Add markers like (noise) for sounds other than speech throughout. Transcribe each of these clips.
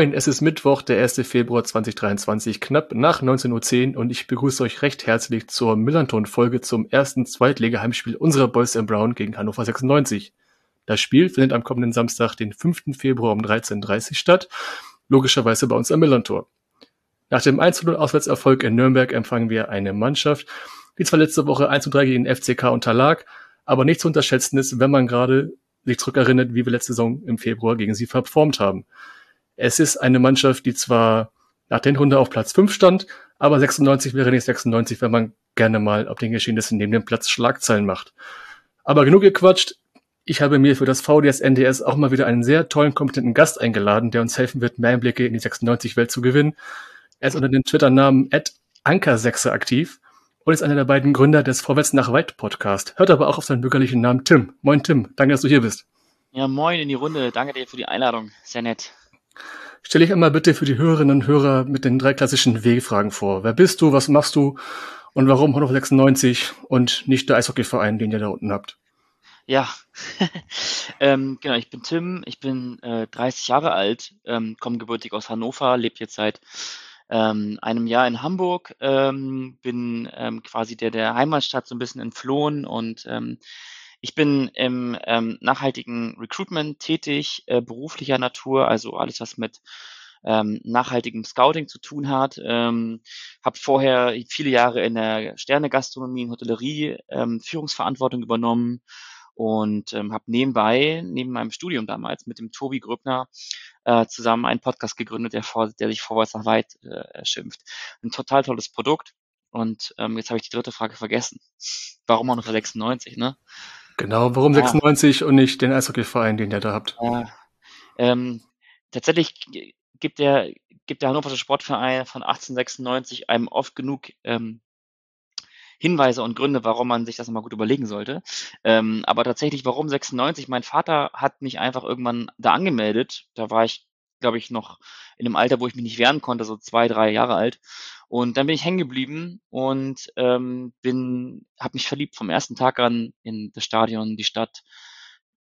Moin, es ist Mittwoch, der 1. Februar 2023, knapp nach 19.10 Uhr und ich begrüße euch recht herzlich zur Millanton-Folge zum ersten Zweitliga-Heimspiel unserer Boys and Brown gegen Hannover 96. Das Spiel findet am kommenden Samstag, den 5. Februar um 13.30 Uhr statt, logischerweise bei uns am Millantor. Nach dem 1-0 Auswärtserfolg in Nürnberg empfangen wir eine Mannschaft, die zwar letzte Woche 1-3 gegen den FCK unterlag, aber nicht zu unterschätzen ist, wenn man gerade sich zurückerinnert, wie wir letzte Saison im Februar gegen sie performt haben. Es ist eine Mannschaft, die zwar nach der Runde auf Platz 5 stand, aber 96 wäre nicht 96, wenn man gerne mal auf den Geschehnissen neben dem Platz Schlagzeilen macht. Aber genug gequatscht. Ich habe mir für das VDS NDS auch mal wieder einen sehr tollen, kompetenten Gast eingeladen, der uns helfen wird, mehr Einblicke in die 96-Welt zu gewinnen. Er ist unter dem Twitter-Namen Anker6 aktiv und ist einer der beiden Gründer des Vorwärts nach Weit Podcast. Hört aber auch auf seinen bürgerlichen Namen Tim. Moin Tim, danke, dass du hier bist. Ja, moin in die Runde. Danke dir für die Einladung. Sehr nett. Stell dich einmal bitte für die Hörerinnen und Hörer mit den drei klassischen W-Fragen vor. Wer bist du, was machst du und warum Hannover 96 und nicht der Eishockeyverein, den ihr da unten habt? Ja, (laughs) ähm, genau, ich bin Tim, ich bin äh, 30 Jahre alt, ähm, komme gebürtig aus Hannover, lebe jetzt seit ähm, einem Jahr in Hamburg, ähm, bin ähm, quasi der der Heimatstadt so ein bisschen entflohen und ähm, ich bin im ähm, nachhaltigen Recruitment tätig, äh, beruflicher Natur, also alles, was mit ähm, nachhaltigem Scouting zu tun hat. Ähm, habe vorher viele Jahre in der Sterne-Gastronomie und Hotellerie ähm, Führungsverantwortung übernommen und ähm, habe nebenbei, neben meinem Studium damals, mit dem Tobi Gröbner äh, zusammen einen Podcast gegründet, der, vor, der sich Vorwärts nach Weit äh, schimpft. Ein total tolles Produkt. Und ähm, jetzt habe ich die dritte Frage vergessen. Warum auch noch 96, ne? Genau, warum 96 und nicht den Eishockeyverein, den ihr da habt? Ja, ähm, tatsächlich gibt der, gibt der Hannoversche Sportverein von 1896 einem oft genug ähm, Hinweise und Gründe, warum man sich das nochmal gut überlegen sollte. Ähm, aber tatsächlich, warum 96? Mein Vater hat mich einfach irgendwann da angemeldet. Da war ich, glaube ich, noch in einem Alter, wo ich mich nicht wehren konnte, so zwei, drei Jahre alt. Und dann bin ich hängen geblieben und ähm, bin, habe mich verliebt vom ersten Tag an in das Stadion, die Stadt,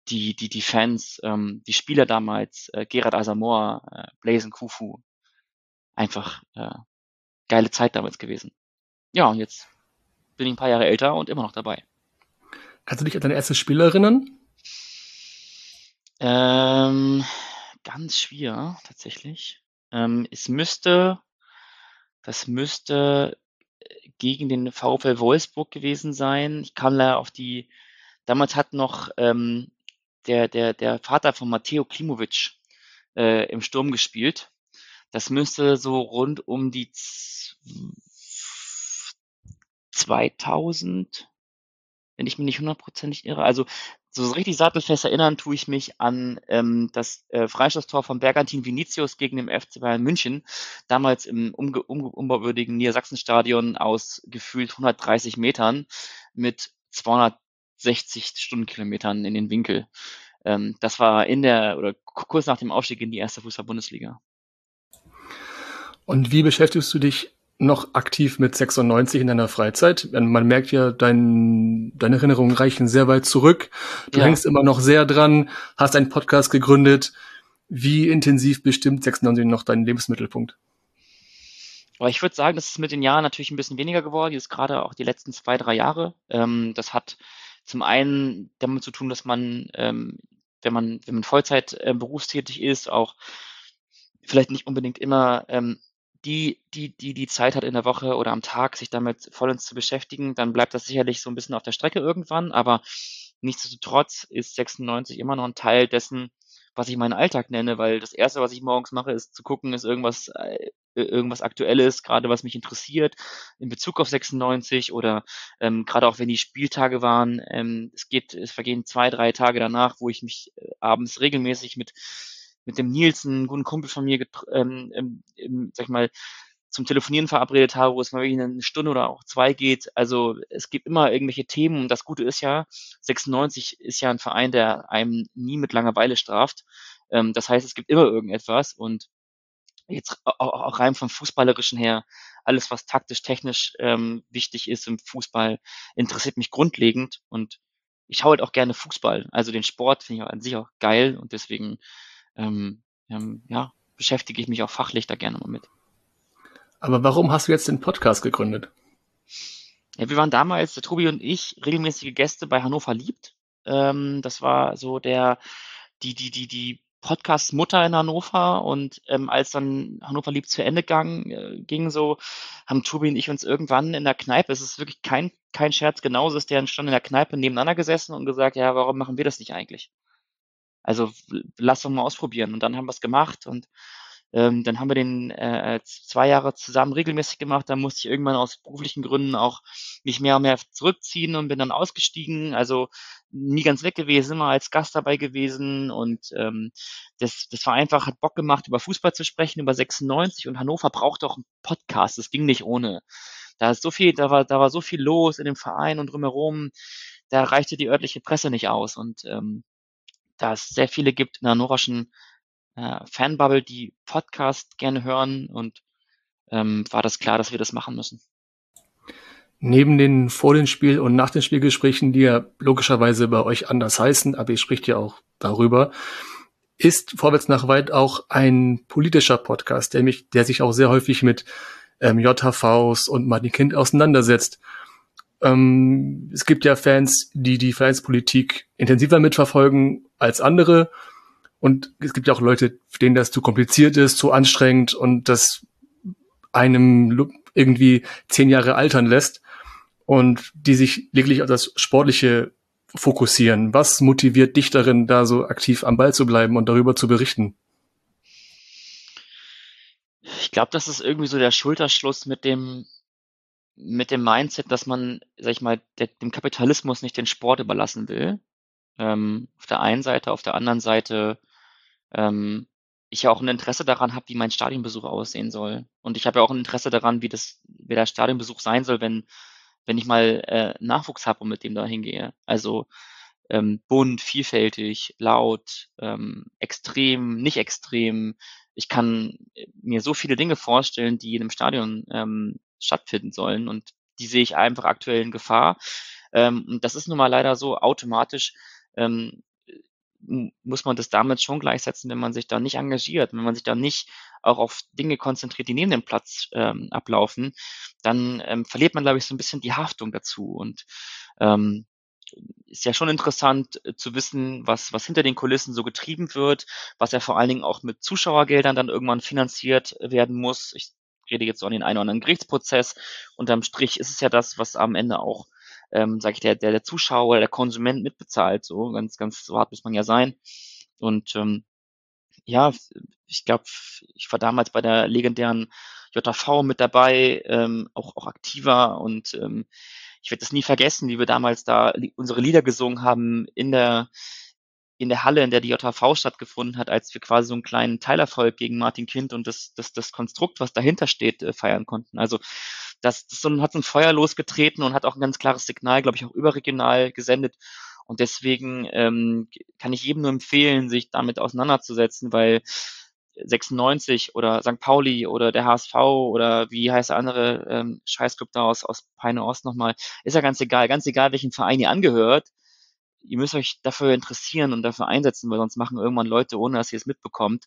die die die Fans, ähm, die Spieler damals, äh, Gerard Asamoah, äh, Blazen Kufu, einfach äh, geile Zeit damals gewesen. Ja, und jetzt bin ich ein paar Jahre älter und immer noch dabei. Kannst du dich an deine erste Spiel erinnern? Ähm, ganz schwer, tatsächlich. Ähm, es müsste das müsste äh, gegen den VfL Wolfsburg gewesen sein. Ich kam leider auf die damals hat noch, ähm, der der der Vater von Matteo Klimovic, äh, im Sturm gespielt. Das müsste so rund um die 2000, wenn ich mich nicht hundertprozentig irre. Also so richtig sattelfest erinnern tue ich mich an ähm, das äh, Freistoßtor von Bergantin Vinicius gegen den FC Bayern München, damals im umge um umbauwürdigen Niedersachsenstadion aus gefühlt 130 Metern mit 260 Stundenkilometern in den Winkel. Ähm, das war in der oder kurz nach dem Aufstieg in die erste Fußball-Bundesliga. Und wie beschäftigst du dich noch aktiv mit 96 in deiner Freizeit? Man merkt ja, dein, deine Erinnerungen reichen sehr weit zurück. Du ja. hängst immer noch sehr dran, hast einen Podcast gegründet. Wie intensiv bestimmt 96 noch deinen Lebensmittelpunkt? Aber ich würde sagen, das ist mit den Jahren natürlich ein bisschen weniger geworden, jetzt gerade auch die letzten zwei, drei Jahre. Ähm, das hat zum einen damit zu tun, dass man, ähm, wenn man, wenn man Vollzeit äh, berufstätig ist, auch vielleicht nicht unbedingt immer ähm, die, die, die die Zeit hat in der Woche oder am Tag, sich damit vollends zu beschäftigen, dann bleibt das sicherlich so ein bisschen auf der Strecke irgendwann. Aber nichtsdestotrotz ist 96 immer noch ein Teil dessen, was ich meinen Alltag nenne, weil das erste, was ich morgens mache, ist zu gucken, ist irgendwas, äh, irgendwas Aktuelles, gerade was mich interessiert in Bezug auf 96 oder ähm, gerade auch wenn die Spieltage waren. Ähm, es geht, es vergehen zwei, drei Tage danach, wo ich mich äh, abends regelmäßig mit mit dem Nils, einen guten Kumpel von mir, ähm, ähm, sag ich mal, zum Telefonieren verabredet habe, wo es mal wirklich eine Stunde oder auch zwei geht. Also es gibt immer irgendwelche Themen und das Gute ist ja, 96 ist ja ein Verein, der einem nie mit Langeweile straft. Ähm, das heißt, es gibt immer irgendetwas und jetzt auch, auch rein vom Fußballerischen her, alles, was taktisch, technisch ähm, wichtig ist im Fußball, interessiert mich grundlegend und ich schaue halt auch gerne Fußball. Also den Sport finde ich an sich auch geil und deswegen ähm, ähm, ja, beschäftige ich mich auch fachlich da gerne mal mit. Aber warum hast du jetzt den Podcast gegründet? Ja, wir waren damals, der Tobi und ich, regelmäßige Gäste bei Hannover liebt. Ähm, das war so der, die, die, die, die Podcast-Mutter in Hannover und ähm, als dann Hannover liebt zu Ende gang, äh, ging, so haben Tobi und ich uns irgendwann in der Kneipe, es ist wirklich kein, kein Scherz, genauso ist der stand in der Kneipe nebeneinander gesessen und gesagt, ja, warum machen wir das nicht eigentlich? Also lass doch mal ausprobieren. Und dann haben wir es gemacht und ähm, dann haben wir den äh, zwei Jahre zusammen regelmäßig gemacht. Dann musste ich irgendwann aus beruflichen Gründen auch mich mehr und mehr zurückziehen und bin dann ausgestiegen. Also nie ganz weg gewesen, immer als Gast dabei gewesen. Und ähm, das, das war einfach, hat Bock gemacht, über Fußball zu sprechen, über 96. Und Hannover braucht auch einen Podcast. Das ging nicht ohne. Da ist so viel, da war, da war so viel los in dem Verein und drumherum. Da reichte die örtliche Presse nicht aus. Und ähm, da es sehr viele gibt in der hannoverschen äh, Fanbubble, die Podcast gerne hören und ähm, war das klar, dass wir das machen müssen. Neben den vor den Spiel und nach den Spielgesprächen, die ja logischerweise bei euch anders heißen, aber ihr spricht ja auch darüber, ist Vorwärts nach weit auch ein politischer Podcast, der mich, der sich auch sehr häufig mit ähm, JHVs und Martin Kind auseinandersetzt. Ähm, es gibt ja Fans, die die Vereinspolitik intensiver mitverfolgen als andere. Und es gibt ja auch Leute, denen das zu kompliziert ist, zu anstrengend und das einem irgendwie zehn Jahre altern lässt und die sich lediglich auf das Sportliche fokussieren. Was motiviert dich darin, da so aktiv am Ball zu bleiben und darüber zu berichten? Ich glaube, das ist irgendwie so der Schulterschluss mit dem mit dem Mindset, dass man, sag ich mal, der, dem Kapitalismus nicht den Sport überlassen will. Ähm, auf der einen Seite, auf der anderen Seite ähm, ich ja auch ein Interesse daran habe, wie mein Stadionbesuch aussehen soll. Und ich habe ja auch ein Interesse daran, wie das, wie der Stadionbesuch sein soll, wenn, wenn ich mal äh, Nachwuchs habe und mit dem da hingehe. Also ähm, bunt, vielfältig, laut, ähm, extrem, nicht extrem. Ich kann mir so viele Dinge vorstellen, die in einem Stadion ähm, stattfinden sollen und die sehe ich einfach aktuell in Gefahr. Ähm, und das ist nun mal leider so automatisch. Ähm, muss man das damit schon gleichsetzen, wenn man sich da nicht engagiert, wenn man sich da nicht auch auf Dinge konzentriert, die neben dem Platz ähm, ablaufen, dann ähm, verliert man, glaube ich, so ein bisschen die Haftung dazu. Und ähm, ist ja schon interessant äh, zu wissen, was, was hinter den Kulissen so getrieben wird, was ja vor allen Dingen auch mit Zuschauergeldern dann irgendwann finanziert werden muss. Ich rede jetzt so an den einen oder anderen Gerichtsprozess. Unterm Strich ist es ja das, was am Ende auch, ähm, sage ich, der, der, der Zuschauer der Konsument mitbezahlt. So ganz, ganz so hart muss man ja sein. Und ähm, ja, ich glaube, ich war damals bei der legendären JV mit dabei, ähm, auch, auch aktiver und ähm, ich werde das nie vergessen, wie wir damals da unsere Lieder gesungen haben in der in der Halle, in der die JV stattgefunden hat, als wir quasi so einen kleinen Teilerfolg gegen Martin Kind und das, das, das Konstrukt, was dahinter steht, äh, feiern konnten. Also das, das hat so ein Feuer losgetreten und hat auch ein ganz klares Signal, glaube ich, auch überregional gesendet. Und deswegen ähm, kann ich jedem nur empfehlen, sich damit auseinanderzusetzen, weil 96 oder St. Pauli oder der HSV oder wie heißt der andere ähm, Scheißclub da aus, aus Peine Ost nochmal, ist ja ganz egal, ganz egal, welchen Verein ihr angehört ihr müsst euch dafür interessieren und dafür einsetzen, weil sonst machen irgendwann Leute, ohne dass ihr es mitbekommt,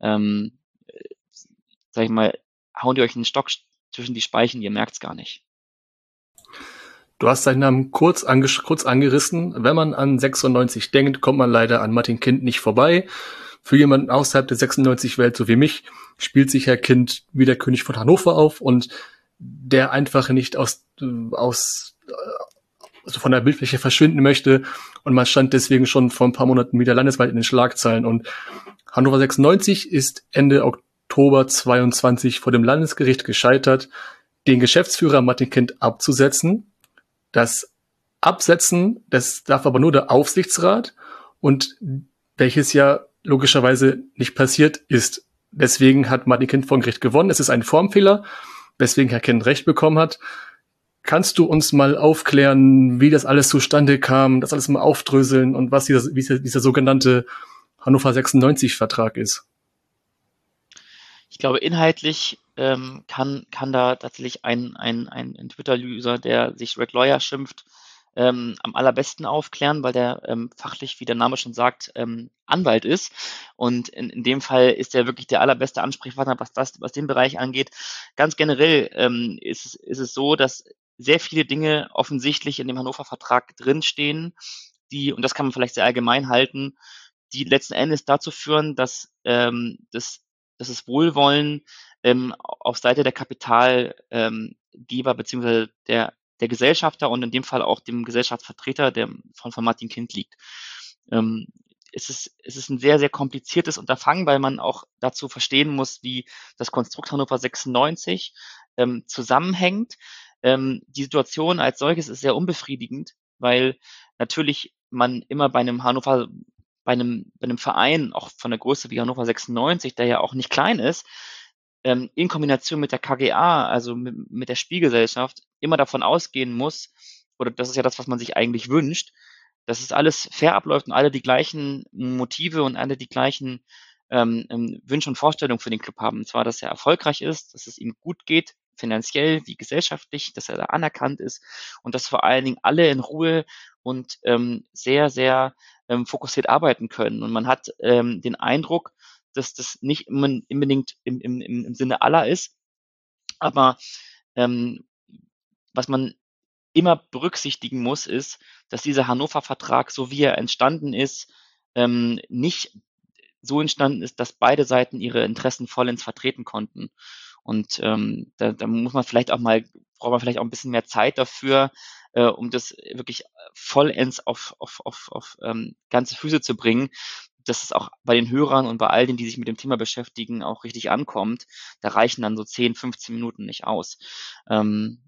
ähm, sag ich mal, hauen die euch einen Stock zwischen die Speichen, ihr merkt's gar nicht. Du hast seinen Namen kurz, kurz angerissen. Wenn man an 96 denkt, kommt man leider an Martin Kind nicht vorbei. Für jemanden außerhalb der 96-Welt, so wie mich, spielt sich Herr Kind wie der König von Hannover auf und der einfach nicht aus, aus also von der Bildfläche verschwinden möchte. Und man stand deswegen schon vor ein paar Monaten wieder landesweit in den Schlagzeilen. Und Hannover 96 ist Ende Oktober 22 vor dem Landesgericht gescheitert, den Geschäftsführer Martin Kind abzusetzen. Das Absetzen, das darf aber nur der Aufsichtsrat und welches ja logischerweise nicht passiert ist. Deswegen hat Martin Kind vor Gericht gewonnen. Es ist ein Formfehler, weswegen Herr Kind Recht bekommen hat. Kannst du uns mal aufklären, wie das alles zustande kam, das alles mal aufdröseln und was dieser, dieser, dieser sogenannte Hannover 96 Vertrag ist? Ich glaube, inhaltlich ähm, kann, kann da tatsächlich ein, ein, ein Twitter-User, der sich Red Lawyer schimpft, ähm, am allerbesten aufklären, weil der ähm, fachlich, wie der Name schon sagt, ähm, Anwalt ist. Und in, in dem Fall ist er wirklich der allerbeste Ansprechpartner, was das, was den Bereich angeht. Ganz generell ähm, ist, ist es so, dass sehr viele Dinge offensichtlich in dem Hannover-Vertrag drinstehen, die, und das kann man vielleicht sehr allgemein halten, die letzten Endes dazu führen, dass, ähm, das, dass das Wohlwollen ähm, auf Seite der Kapitalgeber ähm, beziehungsweise der der Gesellschafter und in dem Fall auch dem Gesellschaftsvertreter, der von, von Martin Kind liegt. Ähm, es ist, es ist ein sehr, sehr kompliziertes Unterfangen, weil man auch dazu verstehen muss, wie das Konstrukt Hannover 96 ähm, zusammenhängt. Ähm, die Situation als solches ist sehr unbefriedigend, weil natürlich man immer bei einem Hannover, bei einem, bei einem Verein, auch von der Größe wie Hannover 96, der ja auch nicht klein ist, ähm, in Kombination mit der KGA, also mit, mit der Spielgesellschaft, immer davon ausgehen muss, oder das ist ja das, was man sich eigentlich wünscht, dass es alles fair abläuft und alle die gleichen Motive und alle die gleichen ähm, ähm, Wünsche und Vorstellungen für den Club haben. Und zwar, dass er erfolgreich ist, dass es ihm gut geht, finanziell wie gesellschaftlich, dass er da anerkannt ist und dass vor allen Dingen alle in Ruhe und ähm, sehr, sehr ähm, fokussiert arbeiten können. Und man hat ähm, den Eindruck, dass das nicht unbedingt im, im, im Sinne aller ist. Aber ähm, was man immer berücksichtigen muss, ist, dass dieser Hannover-Vertrag, so wie er entstanden ist, ähm, nicht so entstanden ist, dass beide Seiten ihre Interessen vollends vertreten konnten. Und ähm, da, da muss man vielleicht auch mal, braucht man vielleicht auch ein bisschen mehr Zeit dafür, äh, um das wirklich vollends auf, auf, auf, auf ähm, ganze Füße zu bringen dass es auch bei den Hörern und bei all denen, die sich mit dem Thema beschäftigen, auch richtig ankommt. Da reichen dann so 10, 15 Minuten nicht aus. Ähm,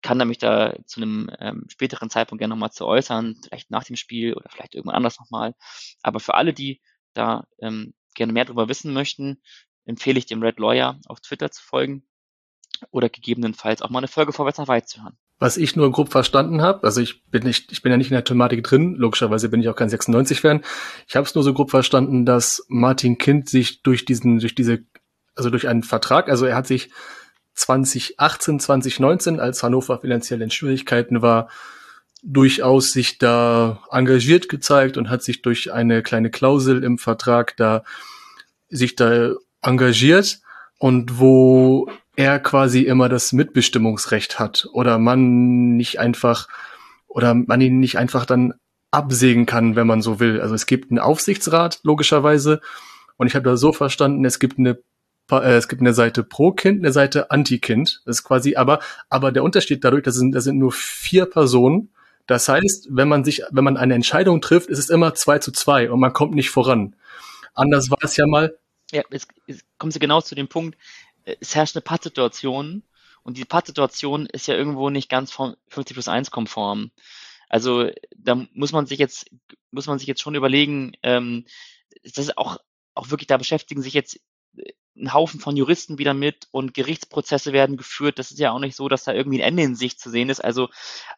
kann nämlich da zu einem ähm, späteren Zeitpunkt gerne nochmal zu äußern, vielleicht nach dem Spiel oder vielleicht irgendwann anders nochmal. Aber für alle, die da ähm, gerne mehr darüber wissen möchten, empfehle ich dem Red Lawyer auf Twitter zu folgen oder gegebenenfalls auch mal eine Folge vorwärts nach weit zu hören. Was ich nur grob verstanden habe, also ich bin nicht, ich bin ja nicht in der Thematik drin, logischerweise bin ich auch kein 96-Fan. Ich habe es nur so grob verstanden, dass Martin Kind sich durch diesen, durch diese, also durch einen Vertrag, also er hat sich 2018, 2019, als Hannover finanziell in Schwierigkeiten war, durchaus sich da engagiert gezeigt und hat sich durch eine kleine Klausel im Vertrag da sich da engagiert und wo er quasi immer das Mitbestimmungsrecht hat oder man nicht einfach oder man ihn nicht einfach dann absägen kann, wenn man so will. Also es gibt einen Aufsichtsrat logischerweise und ich habe da so verstanden, es gibt eine äh, es gibt eine Seite pro Kind, eine Seite Anti-Kind. Das ist quasi aber aber der Unterschied dadurch, das sind das sind nur vier Personen. Das heißt, wenn man sich wenn man eine Entscheidung trifft, ist es immer zwei zu zwei und man kommt nicht voran. Anders war es ja mal. Ja, jetzt, jetzt kommen Sie genau zu dem Punkt es herrscht eine Pattsituation und die Pattsituation ist ja irgendwo nicht ganz 50 plus 1 konform. Also da muss man sich jetzt, muss man sich jetzt schon überlegen, ähm, das ist auch, auch wirklich, da beschäftigen sich jetzt äh, ein Haufen von Juristen wieder mit und Gerichtsprozesse werden geführt. Das ist ja auch nicht so, dass da irgendwie ein Ende in sich zu sehen ist. Also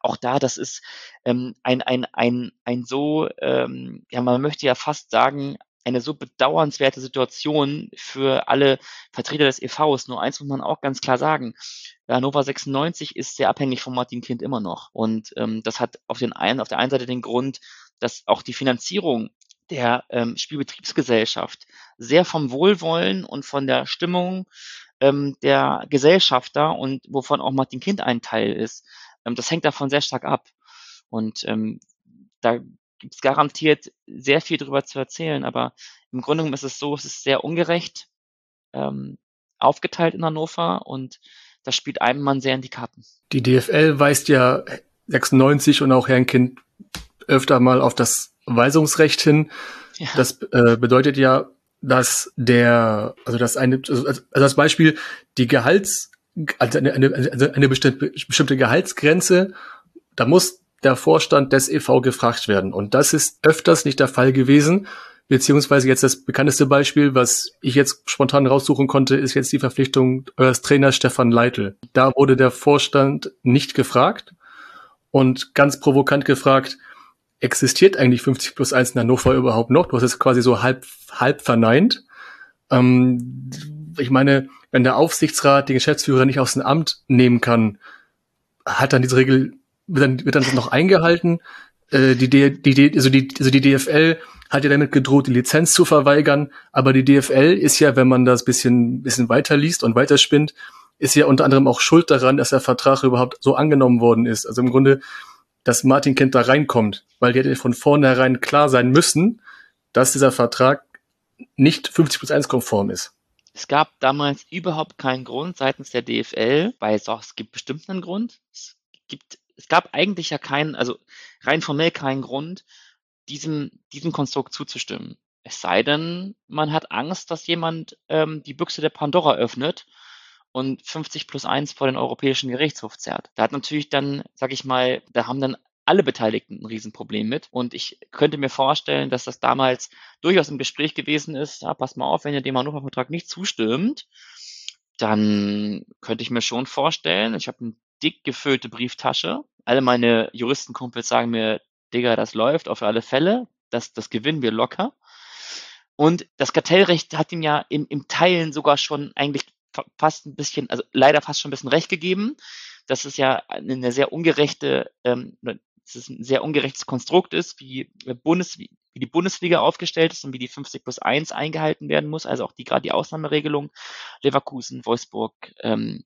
auch da, das ist ähm, ein, ein, ein, ein so, ähm, ja, man möchte ja fast sagen, eine so bedauernswerte Situation für alle Vertreter des EVs. Nur eins muss man auch ganz klar sagen. Hannover 96 ist sehr abhängig von Martin Kind immer noch. Und ähm, das hat auf, den einen, auf der einen Seite den Grund, dass auch die Finanzierung der ähm, Spielbetriebsgesellschaft sehr vom Wohlwollen und von der Stimmung ähm, der Gesellschafter und wovon auch Martin Kind ein Teil ist, ähm, das hängt davon sehr stark ab. Und ähm, da gibt es garantiert sehr viel darüber zu erzählen, aber im Grunde genommen ist es so, es ist sehr ungerecht ähm, aufgeteilt in Hannover und das spielt einem Mann sehr in die Karten. Die DFL weist ja 96 und auch Herrn Kind öfter mal auf das Weisungsrecht hin. Ja. Das äh, bedeutet ja, dass der, also das eine, also, also das Beispiel, die Gehalts, also eine, eine, also eine bestimmte, bestimmte Gehaltsgrenze, da muss der Vorstand des EV gefragt werden. Und das ist öfters nicht der Fall gewesen. Beziehungsweise jetzt das bekannteste Beispiel, was ich jetzt spontan raussuchen konnte, ist jetzt die Verpflichtung eures Trainers Stefan Leitl. Da wurde der Vorstand nicht gefragt und ganz provokant gefragt, existiert eigentlich 50 plus 1 in Hannover überhaupt noch? Du hast es quasi so halb, halb verneint. Ähm, ich meine, wenn der Aufsichtsrat den Geschäftsführer nicht aus dem Amt nehmen kann, hat dann diese Regel, dann, wird dann noch eingehalten? Äh, die, die, die, also die, also die DFL hat ja damit gedroht, die Lizenz zu verweigern, aber die DFL ist ja, wenn man das bisschen, bisschen weiterliest und weiterspinnt, ist ja unter anderem auch schuld daran, dass der Vertrag überhaupt so angenommen worden ist. Also im Grunde, dass Martin Kind da reinkommt, weil die hätte von vornherein klar sein müssen, dass dieser Vertrag nicht 50 plus 1 konform ist. Es gab damals überhaupt keinen Grund seitens der DFL, weil es auch, es gibt bestimmt einen Grund. Es gibt, es gab eigentlich ja keinen, also rein formell keinen Grund, diesem, diesem Konstrukt zuzustimmen. Es sei denn, man hat Angst, dass jemand ähm, die Büchse der Pandora öffnet und 50 plus 1 vor den Europäischen Gerichtshof zerrt. Da hat natürlich dann, sag ich mal, da haben dann alle Beteiligten ein Riesenproblem mit. Und ich könnte mir vorstellen, dass das damals durchaus im Gespräch gewesen ist, ja, pass mal auf, wenn ihr dem Hannover-Vertrag nicht zustimmt, dann könnte ich mir schon vorstellen, ich habe eine dick gefüllte Brieftasche. Alle meine Juristenkumpels sagen mir, Digga, das läuft auf alle Fälle, das, das gewinnen wir locker. Und das Kartellrecht hat ihm ja im, im Teilen sogar schon eigentlich fast ein bisschen, also leider fast schon ein bisschen recht gegeben. Das ist ja eine sehr ungerechte, ähm, dass es ein sehr ungerechtes Konstrukt ist, wie, Bundes, wie, wie die Bundesliga aufgestellt ist und wie die 50 plus 1 eingehalten werden muss, also auch die gerade die Ausnahmeregelung, Leverkusen, Wolfsburg, ähm,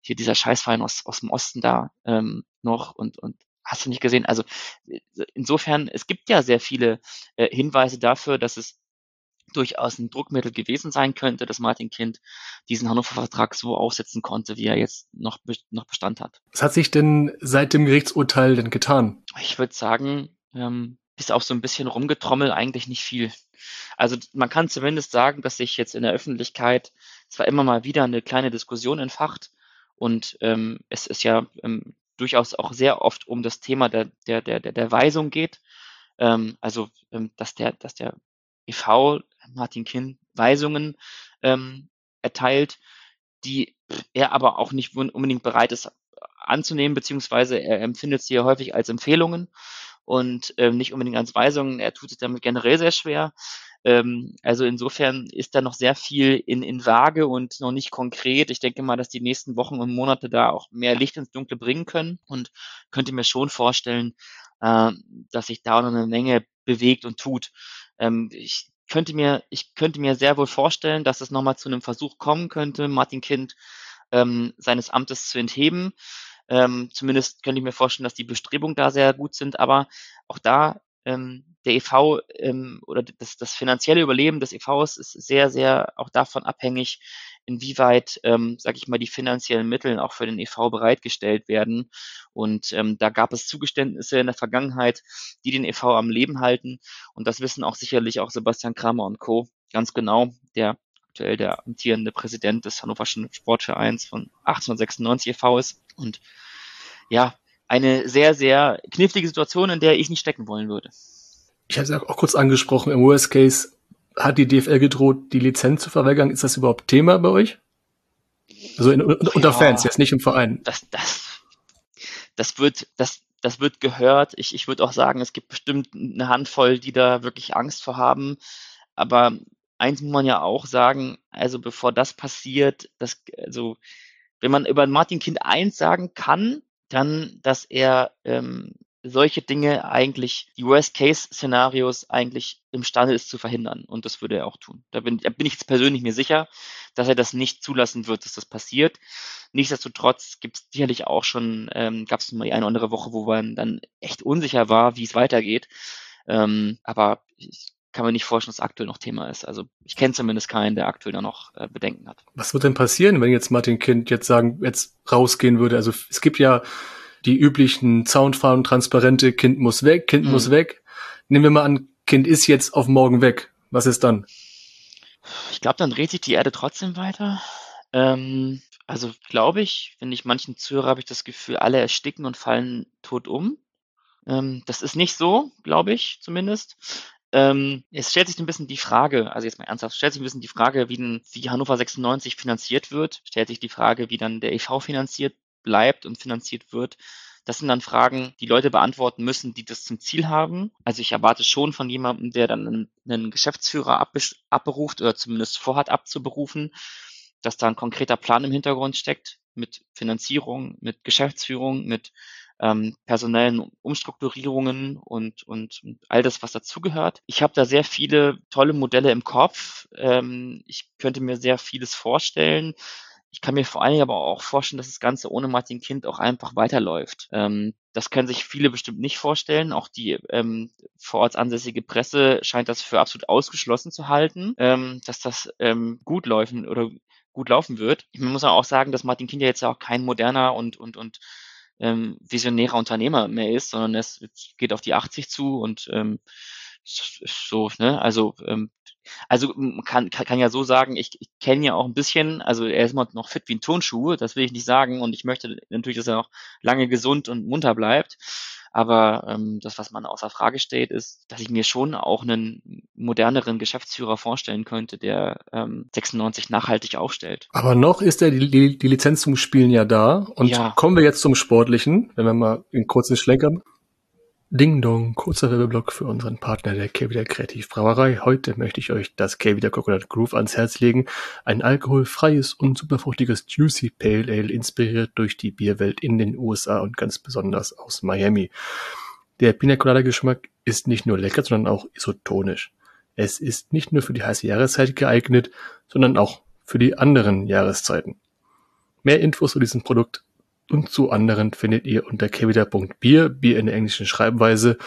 hier dieser Scheißverein aus, aus dem Osten da ähm, noch und, und hast du nicht gesehen? Also insofern, es gibt ja sehr viele äh, Hinweise dafür, dass es durchaus ein Druckmittel gewesen sein könnte, dass Martin Kind diesen Hannover-Vertrag so aufsetzen konnte, wie er jetzt noch, noch Bestand hat. Was hat sich denn seit dem Gerichtsurteil denn getan? Ich würde sagen, ähm, bis auf so ein bisschen rumgetrommelt eigentlich nicht viel. Also man kann zumindest sagen, dass sich jetzt in der Öffentlichkeit zwar immer mal wieder eine kleine Diskussion entfacht und ähm, es ist ja ähm, durchaus auch sehr oft um das Thema der, der, der, der Weisung geht. Ähm, also ähm, dass der, dass der e.V. Martin Kind Weisungen ähm, erteilt, die er aber auch nicht unbedingt bereit ist anzunehmen, beziehungsweise er empfindet sie ja häufig als Empfehlungen und ähm, nicht unbedingt als Weisungen. Er tut sich damit generell sehr schwer. Ähm, also insofern ist da noch sehr viel in, in Waage und noch nicht konkret. Ich denke mal, dass die nächsten Wochen und Monate da auch mehr Licht ins Dunkle bringen können und könnte mir schon vorstellen, äh, dass sich da noch eine Menge bewegt und tut. Ähm, ich könnte mir, ich könnte mir sehr wohl vorstellen, dass es nochmal zu einem Versuch kommen könnte, Martin Kind ähm, seines Amtes zu entheben. Ähm, zumindest könnte ich mir vorstellen, dass die Bestrebungen da sehr gut sind, aber auch da ähm, der EV ähm, oder das, das finanzielle Überleben des EVs ist sehr, sehr auch davon abhängig, inwieweit, ähm, sage ich mal, die finanziellen Mittel auch für den EV bereitgestellt werden. Und ähm, da gab es Zugeständnisse in der Vergangenheit, die den EV am Leben halten. Und das wissen auch sicherlich auch Sebastian Kramer und Co. ganz genau, der aktuell der amtierende Präsident des Hannoverschen Sportvereins von 1896 e.V. ist. Und ja, eine sehr, sehr knifflige Situation, in der ich nicht stecken wollen würde. Ich hatte es auch kurz angesprochen, im Worst Case hat die DFL gedroht, die Lizenz zu verweigern. Ist das überhaupt Thema bei euch? Also in, unter ja, Fans, jetzt nicht im Verein. Das, das, das wird, das, das wird gehört. Ich, ich würde auch sagen, es gibt bestimmt eine Handvoll, die da wirklich Angst vor haben. Aber eins muss man ja auch sagen, also bevor das passiert, das, also wenn man über Martin Kind eins sagen kann, dann, dass er ähm, solche Dinge eigentlich, die Worst-Case-Szenarios eigentlich imstande ist zu verhindern. Und das würde er auch tun. Da bin, da bin ich jetzt persönlich mir sicher, dass er das nicht zulassen wird, dass das passiert. Nichtsdestotrotz gibt es sicherlich auch schon, ähm, gab es mal eine oder andere Woche, wo man dann echt unsicher war, wie es weitergeht. Ähm, aber ich kann mir nicht vorstellen, dass aktuell noch Thema ist. Also ich kenne zumindest keinen, der aktuell da noch äh, Bedenken hat. Was wird denn passieren, wenn jetzt Martin Kind jetzt sagen, jetzt rausgehen würde? Also es gibt ja die üblichen Zaunfahnen, Transparente, Kind muss weg, Kind mhm. muss weg. Nehmen wir mal an, Kind ist jetzt auf morgen weg. Was ist dann? Ich glaube, dann dreht sich die Erde trotzdem weiter. Ähm, also glaube ich, wenn ich manchen zuhöre, habe ich das Gefühl, alle ersticken und fallen tot um. Ähm, das ist nicht so, glaube ich zumindest. Ähm, es stellt sich ein bisschen die Frage, also jetzt mal ernsthaft, stellt sich ein bisschen die Frage, wie, denn, wie Hannover 96 finanziert wird, stellt sich die Frage, wie dann der EV finanziert bleibt und finanziert wird. Das sind dann Fragen, die Leute beantworten müssen, die das zum Ziel haben. Also ich erwarte schon von jemandem, der dann einen, einen Geschäftsführer abberuft oder zumindest vorhat abzuberufen, dass da ein konkreter Plan im Hintergrund steckt mit Finanzierung, mit Geschäftsführung, mit ähm, personellen Umstrukturierungen und, und, all das, was dazugehört. Ich habe da sehr viele tolle Modelle im Kopf. Ähm, ich könnte mir sehr vieles vorstellen. Ich kann mir vor allen Dingen aber auch vorstellen, dass das Ganze ohne Martin Kind auch einfach weiterläuft. Ähm, das können sich viele bestimmt nicht vorstellen. Auch die ähm, vor Ort ansässige Presse scheint das für absolut ausgeschlossen zu halten, ähm, dass das ähm, gut laufen oder gut laufen wird. Ich muss auch sagen, dass Martin Kind ja jetzt auch kein moderner und, und, und ähm, visionärer Unternehmer mehr ist, sondern es geht auf die 80 zu und ähm, so, ne, also ähm, also kann, kann, kann ja so sagen, ich, ich kenne ja auch ein bisschen, also er ist immer noch fit wie ein Turnschuh, das will ich nicht sagen und ich möchte natürlich, dass er noch lange gesund und munter bleibt. Aber ähm, das, was man außer Frage steht, ist, dass ich mir schon auch einen moderneren Geschäftsführer vorstellen könnte, der ähm, 96 nachhaltig aufstellt. Aber noch ist ja die, die, die Lizenz zum Spielen ja da. Und ja. kommen wir jetzt zum Sportlichen, wenn wir mal einen kurzen Schlenker Ding Dong, kurzer Werbeblock für unseren Partner der Kevida Kreativbrauerei. Heute möchte ich euch das Kevida Coconut Groove ans Herz legen. Ein alkoholfreies und superfruchtiges Juicy Pale Ale, inspiriert durch die Bierwelt in den USA und ganz besonders aus Miami. Der Pina Colada Geschmack ist nicht nur lecker, sondern auch isotonisch. Es ist nicht nur für die heiße Jahreszeit geeignet, sondern auch für die anderen Jahreszeiten. Mehr Infos zu diesem Produkt und zu anderen findet ihr unter kevida.bier, Bier in der englischen Schreibweise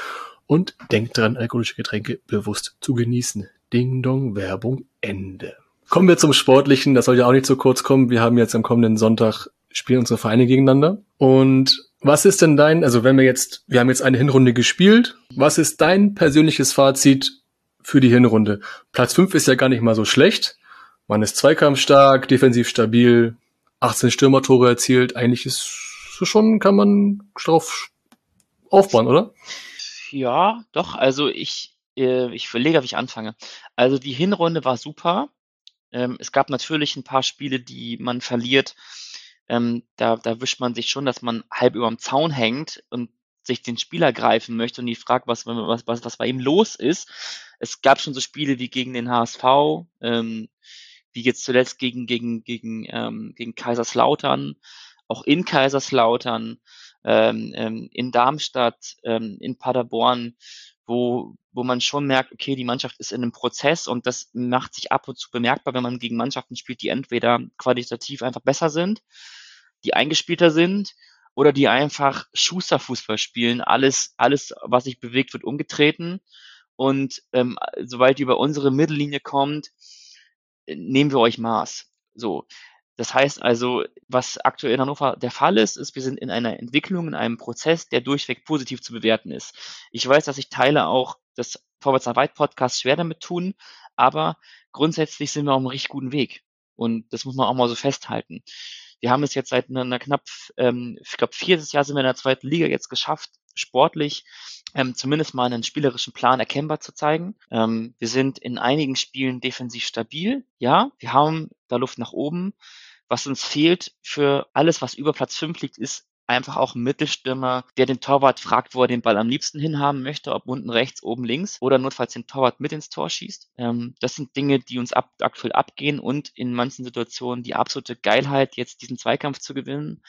und denkt dran, alkoholische Getränke bewusst zu genießen. Ding Dong, Werbung, Ende. Kommen wir zum Sportlichen, das soll ja auch nicht zu kurz kommen. Wir haben jetzt am kommenden Sonntag spielen unsere Vereine gegeneinander. Und was ist denn dein, also wenn wir jetzt, wir haben jetzt eine Hinrunde gespielt, was ist dein persönliches Fazit für die Hinrunde? Platz 5 ist ja gar nicht mal so schlecht. Man ist zweikampfstark, defensiv stabil, 18 Stürmertore erzielt. Eigentlich ist schon, kann man darauf aufbauen, oder? Ja, doch. Also ich, äh, ich verlege, wie ich anfange. Also die Hinrunde war super. Ähm, es gab natürlich ein paar Spiele, die man verliert. Ähm, da, da wischt man sich schon, dass man halb über dem Zaun hängt und sich den Spieler greifen möchte und die fragt, was, was, was, was bei ihm los ist. Es gab schon so Spiele wie gegen den HSV, ähm, wie jetzt zuletzt gegen, gegen, gegen, ähm, gegen Kaiserslautern, auch in Kaiserslautern, ähm, ähm, in Darmstadt, ähm, in Paderborn, wo, wo man schon merkt, okay, die Mannschaft ist in einem Prozess und das macht sich ab und zu bemerkbar, wenn man gegen Mannschaften spielt, die entweder qualitativ einfach besser sind, die eingespielter sind oder die einfach Schusterfußball spielen. Alles, alles, was sich bewegt, wird umgetreten. Und ähm, sobald die über unsere Mittellinie kommt, nehmen wir euch Maß. So. Das heißt also, was aktuell in Hannover der Fall ist, ist, wir sind in einer Entwicklung, in einem Prozess, der durchweg positiv zu bewerten ist. Ich weiß, dass ich Teile auch des Vorwärts nach Weit Podcast schwer damit tun, aber grundsätzlich sind wir auf einem richtig guten Weg. Und das muss man auch mal so festhalten. Wir haben es jetzt seit einer, einer knapp, ähm, ich glaube, viertes Jahr sind wir in der zweiten Liga jetzt geschafft, sportlich ähm, zumindest mal einen spielerischen Plan erkennbar zu zeigen. Ähm, wir sind in einigen Spielen defensiv stabil. Ja, wir haben da Luft nach oben. Was uns fehlt für alles, was über Platz 5 liegt, ist einfach auch ein Mittelstürmer, der den Torwart fragt, wo er den Ball am liebsten hinhaben möchte, ob unten rechts, oben links oder notfalls den Torwart mit ins Tor schießt. Ähm, das sind Dinge, die uns ab, aktuell abgehen und in manchen Situationen die absolute Geilheit, jetzt diesen Zweikampf zu gewinnen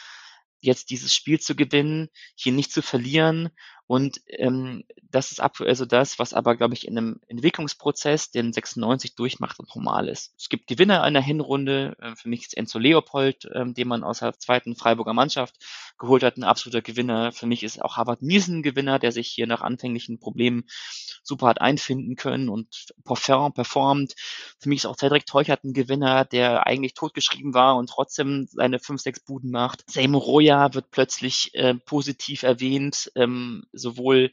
jetzt dieses Spiel zu gewinnen, hier nicht zu verlieren. Und ähm, das ist aktuell so das, was aber, glaube ich, in einem Entwicklungsprozess, den 96 durchmacht und normal ist. Es gibt Gewinner einer Hinrunde. Äh, für mich ist Enzo Leopold, ähm, den man aus der zweiten Freiburger Mannschaft geholt hat, ein absoluter Gewinner. Für mich ist auch Harvard Niesen ein Gewinner, der sich hier nach anfänglichen Problemen super hat einfinden können und performt. Für mich ist auch Cedric Teuchert ein Gewinner, der eigentlich totgeschrieben war und trotzdem seine fünf, sechs Buden macht. Seymour Roya wird plötzlich äh, positiv erwähnt, ähm, sowohl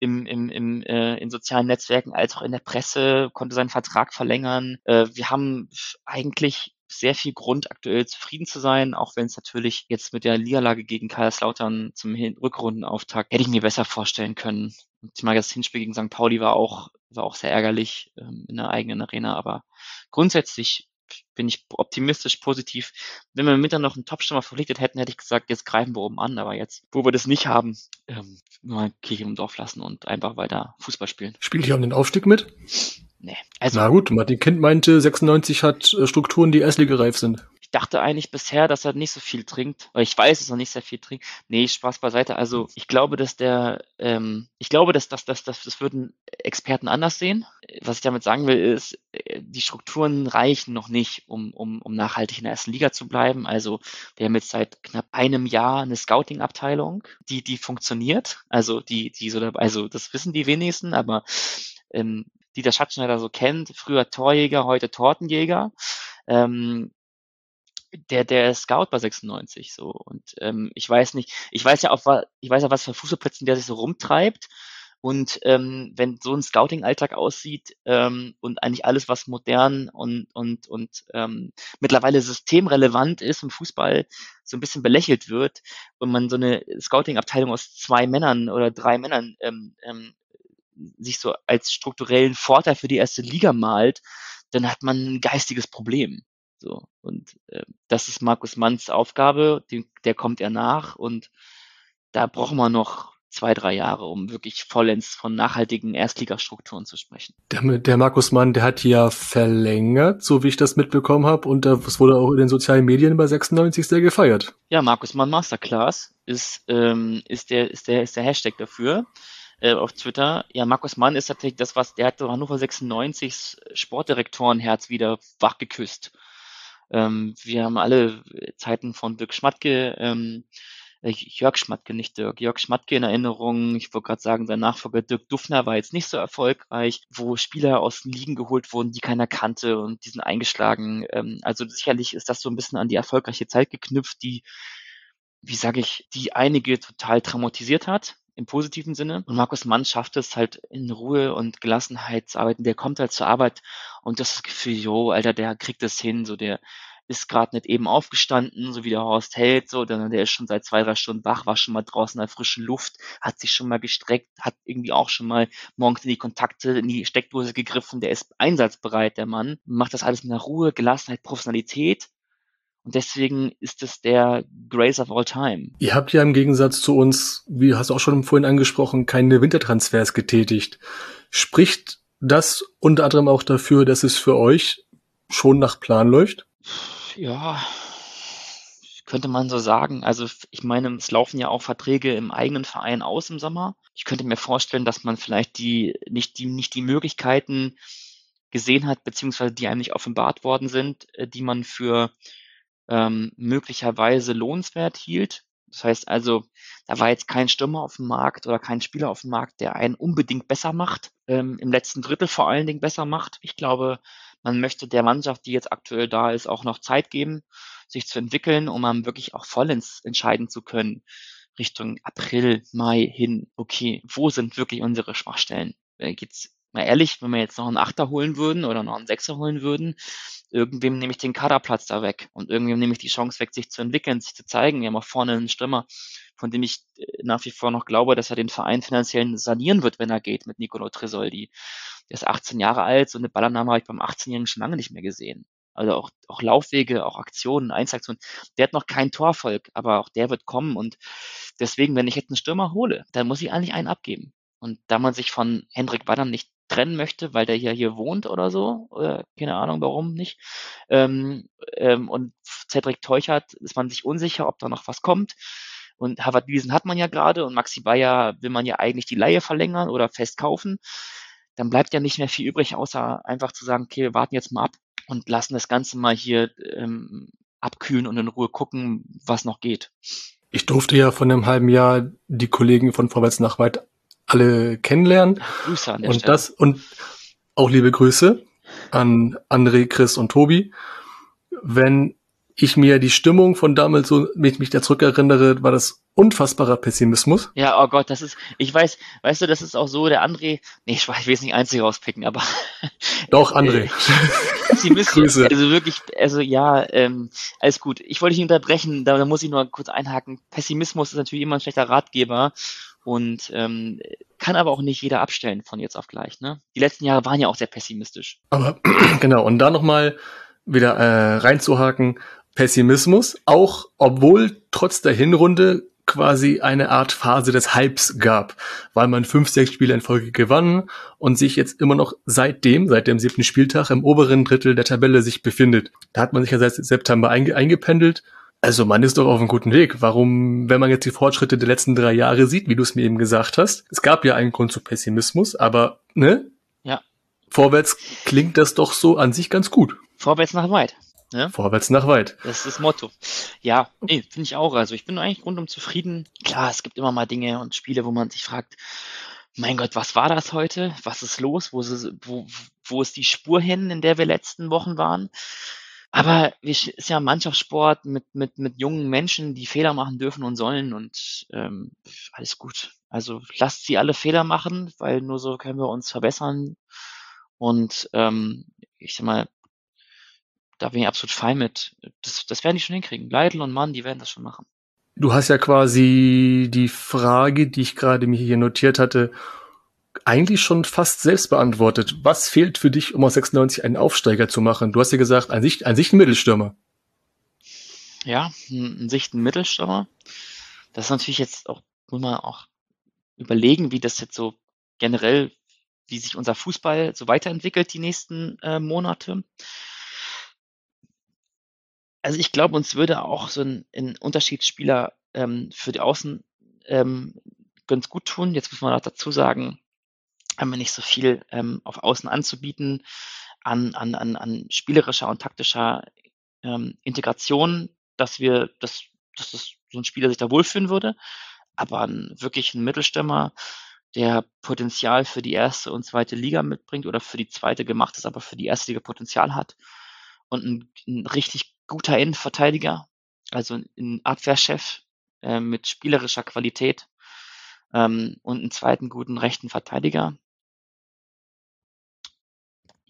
im, im, im, äh, in sozialen Netzwerken als auch in der Presse, konnte seinen Vertrag verlängern. Äh, wir haben eigentlich sehr viel Grund, aktuell zufrieden zu sein, auch wenn es natürlich jetzt mit der Niederlage gegen Kaiserslautern zum Rückrundenauftakt hätte ich mir besser vorstellen können. Und ich meine, das Hinspiel gegen St. Pauli war auch, war auch sehr ärgerlich ähm, in der eigenen Arena, aber grundsätzlich bin ich optimistisch, positiv. Wenn wir mit dann noch einen Topstürmer verpflichtet hätten, hätte ich gesagt, jetzt greifen wir oben an. Aber jetzt, wo wir das nicht haben, ähm, mal Kirche im Dorf lassen und einfach weiter Fußball spielen. Spielt ihr um den Aufstieg mit? Nee. Also, Na gut, Martin Kind meinte, 96 hat äh, Strukturen, die Erstligareif sind. Dachte eigentlich bisher, dass er nicht so viel trinkt, weil ich weiß, dass er nicht sehr viel trinkt. Nee, Spaß beiseite. Also ich glaube, dass der, ähm, ich glaube, dass, dass, dass, dass das würden Experten anders sehen. Was ich damit sagen will, ist, äh, die Strukturen reichen noch nicht, um, um, um nachhaltig in der ersten Liga zu bleiben. Also wir haben jetzt seit knapp einem Jahr eine Scouting-Abteilung, die, die funktioniert. Also die, die so also das wissen die wenigsten, aber ähm, die der Schatzschneider so kennt, früher Torjäger, heute Tortenjäger. Ähm, der, der Scout bei 96 so. Und ähm, ich weiß nicht, ich weiß ja auch, ich weiß ja, was für Fußballplätzen der sich so rumtreibt. Und ähm, wenn so ein Scouting-Alltag aussieht ähm, und eigentlich alles, was modern und, und, und ähm, mittlerweile systemrelevant ist im Fußball, so ein bisschen belächelt wird und man so eine Scouting-Abteilung aus zwei Männern oder drei Männern ähm, ähm, sich so als strukturellen Vorteil für die erste Liga malt, dann hat man ein geistiges Problem. So. Und äh, das ist Markus Manns Aufgabe, die, der kommt er nach und da brauchen wir noch zwei, drei Jahre, um wirklich vollends von nachhaltigen Erstligastrukturen zu sprechen. Der, der Markus Mann, der hat ja verlängert, so wie ich das mitbekommen habe, und das wurde auch in den sozialen Medien bei 96 sehr gefeiert. Ja, Markus Mann Masterclass ist, ähm, ist, der, ist, der, ist der Hashtag dafür äh, auf Twitter. Ja, Markus Mann ist tatsächlich das, was der hat Hannover 96 Sportdirektorenherz wieder wach geküsst. Ähm, wir haben alle Zeiten von Dirk Schmatke, ähm, äh, Jörg Schmatke, nicht Dirk, Jörg Schmatke in Erinnerung. Ich wollte gerade sagen, sein Nachfolger Dirk Duffner war jetzt nicht so erfolgreich, wo Spieler aus den Ligen geholt wurden, die keiner kannte und die sind eingeschlagen. Ähm, also sicherlich ist das so ein bisschen an die erfolgreiche Zeit geknüpft, die, wie sage ich, die einige total traumatisiert hat im positiven Sinne. Und Markus Mann schafft es halt in Ruhe und Gelassenheit zu arbeiten. Der kommt halt zur Arbeit und das Gefühl, jo, Alter, der kriegt das hin, so der ist gerade nicht eben aufgestanden, so wie der Horst hält, so, denn der ist schon seit zwei, drei Stunden wach, war schon mal draußen in der frischen Luft, hat sich schon mal gestreckt, hat irgendwie auch schon mal morgens in die Kontakte, in die Steckdose gegriffen, der ist einsatzbereit, der Mann, macht das alles mit einer Ruhe, Gelassenheit, Professionalität und deswegen ist es der Grace of all time. Ihr habt ja im Gegensatz zu uns, wie hast du auch schon vorhin angesprochen, keine Wintertransfers getätigt. Spricht das unter anderem auch dafür, dass es für euch schon nach Plan läuft? Ja, könnte man so sagen. Also ich meine, es laufen ja auch Verträge im eigenen Verein aus im Sommer. Ich könnte mir vorstellen, dass man vielleicht die nicht die nicht die Möglichkeiten gesehen hat, beziehungsweise die einem nicht offenbart worden sind, äh, die man für ähm, möglicherweise lohnenswert hielt. Das heißt also, da war jetzt kein Stürmer auf dem Markt oder kein Spieler auf dem Markt, der einen unbedingt besser macht, ähm, im letzten Drittel vor allen Dingen besser macht. Ich glaube, man möchte der Mannschaft, die jetzt aktuell da ist, auch noch Zeit geben, sich zu entwickeln, um dann wirklich auch vollends entscheiden zu können. Richtung April, Mai hin, okay, wo sind wirklich unsere Schwachstellen? Äh, geht's mal ehrlich, wenn wir jetzt noch einen Achter holen würden oder noch einen Sechser holen würden, irgendwem nehme ich den Kaderplatz da weg und irgendwem nehme ich die Chance weg, sich zu entwickeln, sich zu zeigen. Wir haben auch vorne einen Stürmer, von dem ich äh, nach wie vor noch glaube, dass er den Verein finanziell sanieren wird, wenn er geht, mit Nicolo Tresoldi. Der ist 18 Jahre alt, so eine Ballannahme habe ich beim 18-Jährigen schon lange nicht mehr gesehen. Also auch, auch Laufwege, auch Aktionen, Einzelaktionen. Der hat noch kein Torfolg, aber auch der wird kommen und deswegen, wenn ich jetzt einen Stürmer hole, dann muss ich eigentlich einen abgeben. Und da man sich von Hendrik Badern nicht trennen möchte, weil der ja hier wohnt oder so, oder keine Ahnung warum nicht. Ähm, ähm, und Cedric Teuchert ist man sich unsicher, ob da noch was kommt. Und Harvard Wiesen hat man ja gerade und Maxi Bayer will man ja eigentlich die Laie verlängern oder fest kaufen. Dann bleibt ja nicht mehr viel übrig, außer einfach zu sagen, okay, wir warten jetzt mal ab und lassen das Ganze mal hier ähm, abkühlen und in Ruhe gucken, was noch geht. Ich durfte ja von einem halben Jahr die Kollegen von Vorwärts nach Weit alle kennenlernen. Grüße an der und Stelle. das und auch liebe Grüße an André, Chris und Tobi. Wenn ich mir die Stimmung von damals so mich, mich da zurückerinnere, war das unfassbarer Pessimismus. Ja, oh Gott, das ist, ich weiß, weißt du, das ist auch so, der André, nee, ich, will es nicht einzig rauspicken, aber. (laughs) Doch, André. (laughs) Pessimismus, also wirklich, also ja, ähm, alles gut. Ich wollte dich unterbrechen, da, da muss ich nur kurz einhaken. Pessimismus ist natürlich immer ein schlechter Ratgeber und ähm, kann aber auch nicht jeder abstellen von jetzt auf gleich. Ne? Die letzten Jahre waren ja auch sehr pessimistisch. Aber (clears throat) genau, und da nochmal wieder äh, reinzuhaken, Pessimismus, auch obwohl trotz der Hinrunde quasi eine Art Phase des Hypes gab, weil man fünf, sechs Spiele in Folge gewann und sich jetzt immer noch seitdem, seit dem siebten Spieltag im oberen Drittel der Tabelle sich befindet. Da hat man sich ja seit September einge eingependelt. Also man ist doch auf einem guten Weg. Warum, wenn man jetzt die Fortschritte der letzten drei Jahre sieht, wie du es mir eben gesagt hast, es gab ja einen Grund zu Pessimismus, aber ne? Ja. Vorwärts klingt das doch so an sich ganz gut. Vorwärts nach weit. Ne? Vorwärts nach weit. Das ist das Motto. Ja, nee, finde ich auch. Also ich bin eigentlich rundum zufrieden. Klar, es gibt immer mal Dinge und Spiele, wo man sich fragt, mein Gott, was war das heute? Was ist los? Wo ist, wo, wo ist die Spur hin, in der wir letzten Wochen waren? Aber es ist ja Mannschaftssport mit, mit, mit jungen Menschen, die Fehler machen dürfen und sollen und ähm, alles gut. Also lasst sie alle Fehler machen, weil nur so können wir uns verbessern. Und ähm, ich sag mal, da bin ich absolut fein mit. Das, das werden die schon hinkriegen. Leidl und Mann, die werden das schon machen. Du hast ja quasi die Frage, die ich gerade mir hier notiert hatte, eigentlich schon fast selbst beantwortet. Was fehlt für dich, um aus 96 einen Aufsteiger zu machen? Du hast ja gesagt, an sich, an sich ein Mittelstürmer. Ja, an sich ein Mittelstürmer. Das ist natürlich jetzt auch, muss man auch überlegen, wie das jetzt so generell, wie sich unser Fußball so weiterentwickelt die nächsten äh, Monate also ich glaube, uns würde auch so ein, ein Unterschiedsspieler ähm, für die Außen ähm, ganz gut tun. Jetzt muss man auch dazu sagen, haben wir nicht so viel ähm, auf Außen anzubieten an, an, an, an spielerischer und taktischer ähm, Integration, dass wir, dass, dass das so ein Spieler sich da wohlfühlen würde. Aber ein, wirklich ein Mittelstürmer, der Potenzial für die erste und zweite Liga mitbringt oder für die zweite gemacht ist, aber für die erste Liga Potenzial hat und ein, ein richtig guter Innenverteidiger, also ein Abwehrchef äh, mit spielerischer Qualität ähm, und einen zweiten guten rechten Verteidiger.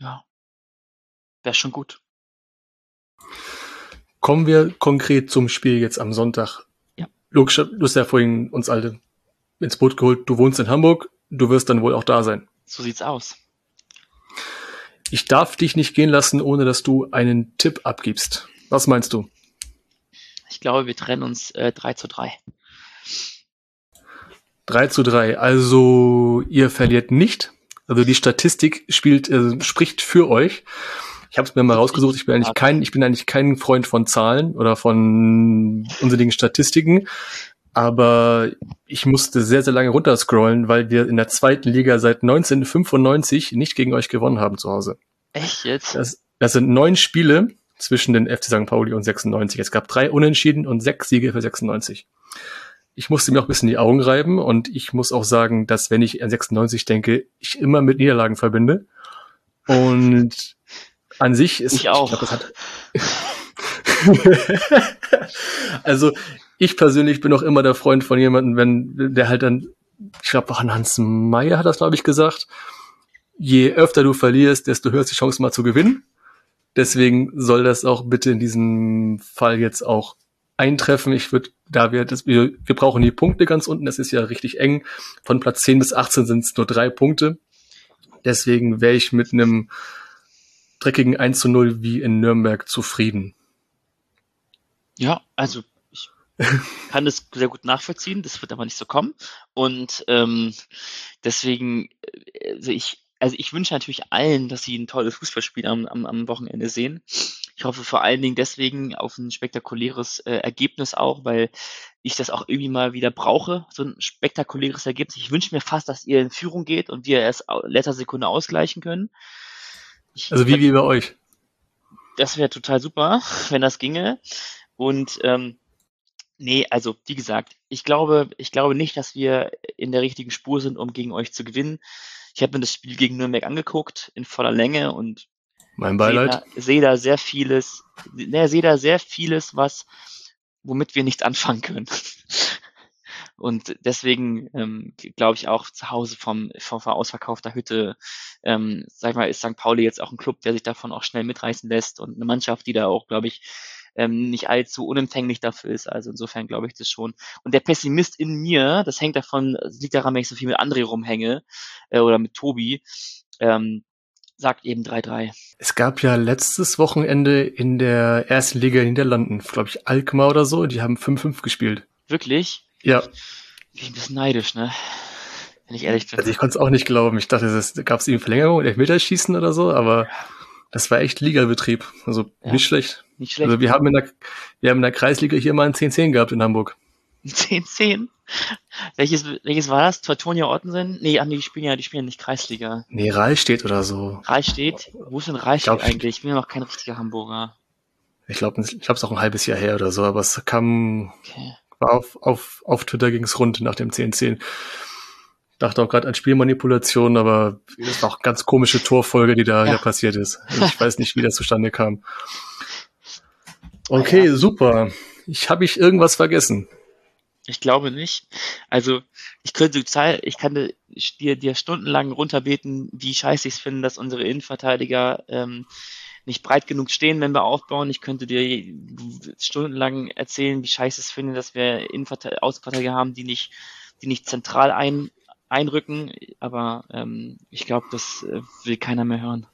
Ja, wäre schon gut. Kommen wir konkret zum Spiel jetzt am Sonntag. Ja. Logisch, du hast ja vorhin uns alle ins Boot geholt. Du wohnst in Hamburg, du wirst dann wohl auch da sein. So sieht's aus. Ich darf dich nicht gehen lassen, ohne dass du einen Tipp abgibst. Was meinst du? Ich glaube, wir trennen uns äh, 3 zu 3. 3 zu 3. Also ihr verliert nicht. Also die Statistik spielt, äh, spricht für euch. Ich habe es mir mal rausgesucht. Ich bin eigentlich kein, ich bin eigentlich kein Freund von Zahlen oder von unsinnigen Statistiken. Aber ich musste sehr, sehr lange runterscrollen, weil wir in der zweiten Liga seit 1995 nicht gegen euch gewonnen haben zu Hause. Echt jetzt? Das, das sind neun Spiele zwischen den FC St. Pauli und 96. Es gab drei Unentschieden und sechs Siege für 96. Ich musste mir auch ein bisschen die Augen reiben und ich muss auch sagen, dass wenn ich an 96 denke, ich immer mit Niederlagen verbinde. Und an sich ist ich auch. Ich glaub, (laughs) also ich persönlich bin auch immer der Freund von jemandem, wenn der halt dann, ich glaube, Hans Meyer hat das glaube ich gesagt, je öfter du verlierst, desto höher ist die Chance mal zu gewinnen. Deswegen soll das auch bitte in diesem Fall jetzt auch eintreffen. Ich würde, da wir das, wir, wir brauchen die Punkte ganz unten. Das ist ja richtig eng. Von Platz 10 bis 18 sind es nur drei Punkte. Deswegen wäre ich mit einem dreckigen 1 zu 0 wie in Nürnberg zufrieden. Ja, also ich (laughs) kann das sehr gut nachvollziehen. Das wird aber nicht so kommen. Und ähm, deswegen, äh, also ich, also ich wünsche natürlich allen, dass sie ein tolles Fußballspiel am, am, am Wochenende sehen. Ich hoffe vor allen Dingen deswegen auf ein spektakuläres äh, Ergebnis auch, weil ich das auch irgendwie mal wieder brauche, so ein spektakuläres Ergebnis. Ich wünsche mir fast, dass ihr in Führung geht und wir erst letzter Sekunde ausgleichen können. Ich, also wie, wie bei euch? Das wäre total super, (laughs) wenn das ginge. Und ähm, nee, also wie gesagt, ich glaube, ich glaube nicht, dass wir in der richtigen Spur sind, um gegen euch zu gewinnen. Ich habe mir das Spiel gegen Nürnberg angeguckt in voller Länge und mein Beileid. Sehe da, sehr vieles, ne, sehe da sehr vieles, was, womit wir nichts anfangen können. (laughs) Und deswegen ähm, glaube ich auch zu Hause vom, vom ausverkaufter Hütte, ähm, sag ich mal, ist St. Pauli jetzt auch ein Club, der sich davon auch schnell mitreißen lässt und eine Mannschaft, die da auch, glaube ich, ähm, nicht allzu unempfänglich dafür ist. Also insofern glaube ich das schon. Und der Pessimist in mir, das hängt davon, das liegt daran, wenn ich so viel mit André rumhänge äh, oder mit Tobi, ähm, sagt eben 3-3. Es gab ja letztes Wochenende in der ersten Liga in Niederlanden, glaube ich, Alkmaar oder so, die haben 5-5 gespielt. Wirklich? Ja. Bin ich ein bisschen neidisch, ne? Wenn ich ehrlich bin. Also ich konnte es auch nicht glauben. Ich dachte, es gab es irgendwie Verlängerung, Elfmeterschießen oder so, aber das war echt Ligabetrieb. Also Ja. nicht schlecht. Nicht schlecht. Also wir haben in der, wir haben in der Kreisliga hier mal ein 10-10 gehabt in Hamburg. 10-10. Welches, welches war das? Teutonia Ottensen? Nee, ah, nee, die spielen ja, die spielen ja nicht Kreisliga. Nee, Rahlstedt oder so. Rahlstedt? Wo ist denn Rahlstedt ich- eigentlich? Ich bin ja noch kein richtiger Hamburger. Ich glaube, ich glaube, es ist auch ein halbes Jahr her oder so, aber es kam, Okay. war auf, auf, auf Twitter ging's rund nach dem 10-10. Dachte auch gerade an Spielmanipulation, aber das war auch eine ganz komische Torfolge, die da, Ja. passiert ist. Also ich weiß nicht, wie das zustande kam. (laughs) Okay, super. Ich habe ich irgendwas vergessen. Ich glaube nicht. Also, ich könnte ich kann dir, dir stundenlang runterbeten, wie scheiße ich es finde, dass unsere Innenverteidiger ähm, nicht breit genug stehen, wenn wir aufbauen. Ich könnte dir stundenlang erzählen, wie scheiße ich es finde, dass wir Innenverte- Außenverteidiger haben, die nicht, die nicht zentral ein, einrücken. Aber ähm, ich glaube, das äh, will keiner mehr hören.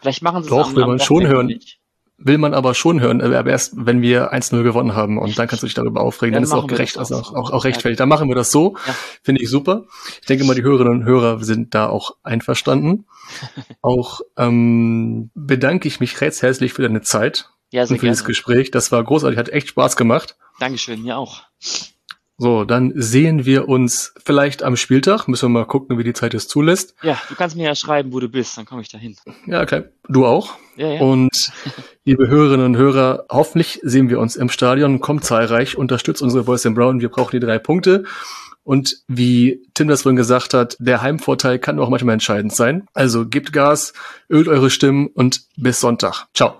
Vielleicht machen sie es Doch, am, will am man schon Wochenende hören. nicht. Will man aber schon hören, aber erst, wenn wir 1-0 gewonnen haben und dann kannst du dich darüber aufregen. Dann Dann ist es auch gerecht, also auch auch, auch rechtfertigt. Dann machen wir das so. Ja. Finde ich super. Ich denke mal, die Hörerinnen und Hörer sind da auch einverstanden. (laughs) auch ähm, bedanke ich mich recht herzlich für deine Zeit Ja, sehr und für gerne. dieses Gespräch. Das war großartig, hat echt Spaß gemacht. Dankeschön, mir auch. So, dann sehen wir uns vielleicht am Spieltag. Müssen wir mal gucken, wie die Zeit es zulässt. Ja, du kannst mir ja schreiben, wo du bist, dann komme ich dahin. Ja, klar. Du auch. Ja, ja. Und liebe Hörerinnen und Hörer, hoffentlich sehen wir uns im Stadion. Kommt zahlreich, unterstützt unsere Boys in Brown. Wir brauchen die drei Punkte. Und wie Tim das vorhin gesagt hat, der Heimvorteil kann auch manchmal entscheidend sein. Also gebt Gas, ölt eure Stimmen und bis Sonntag. Ciao.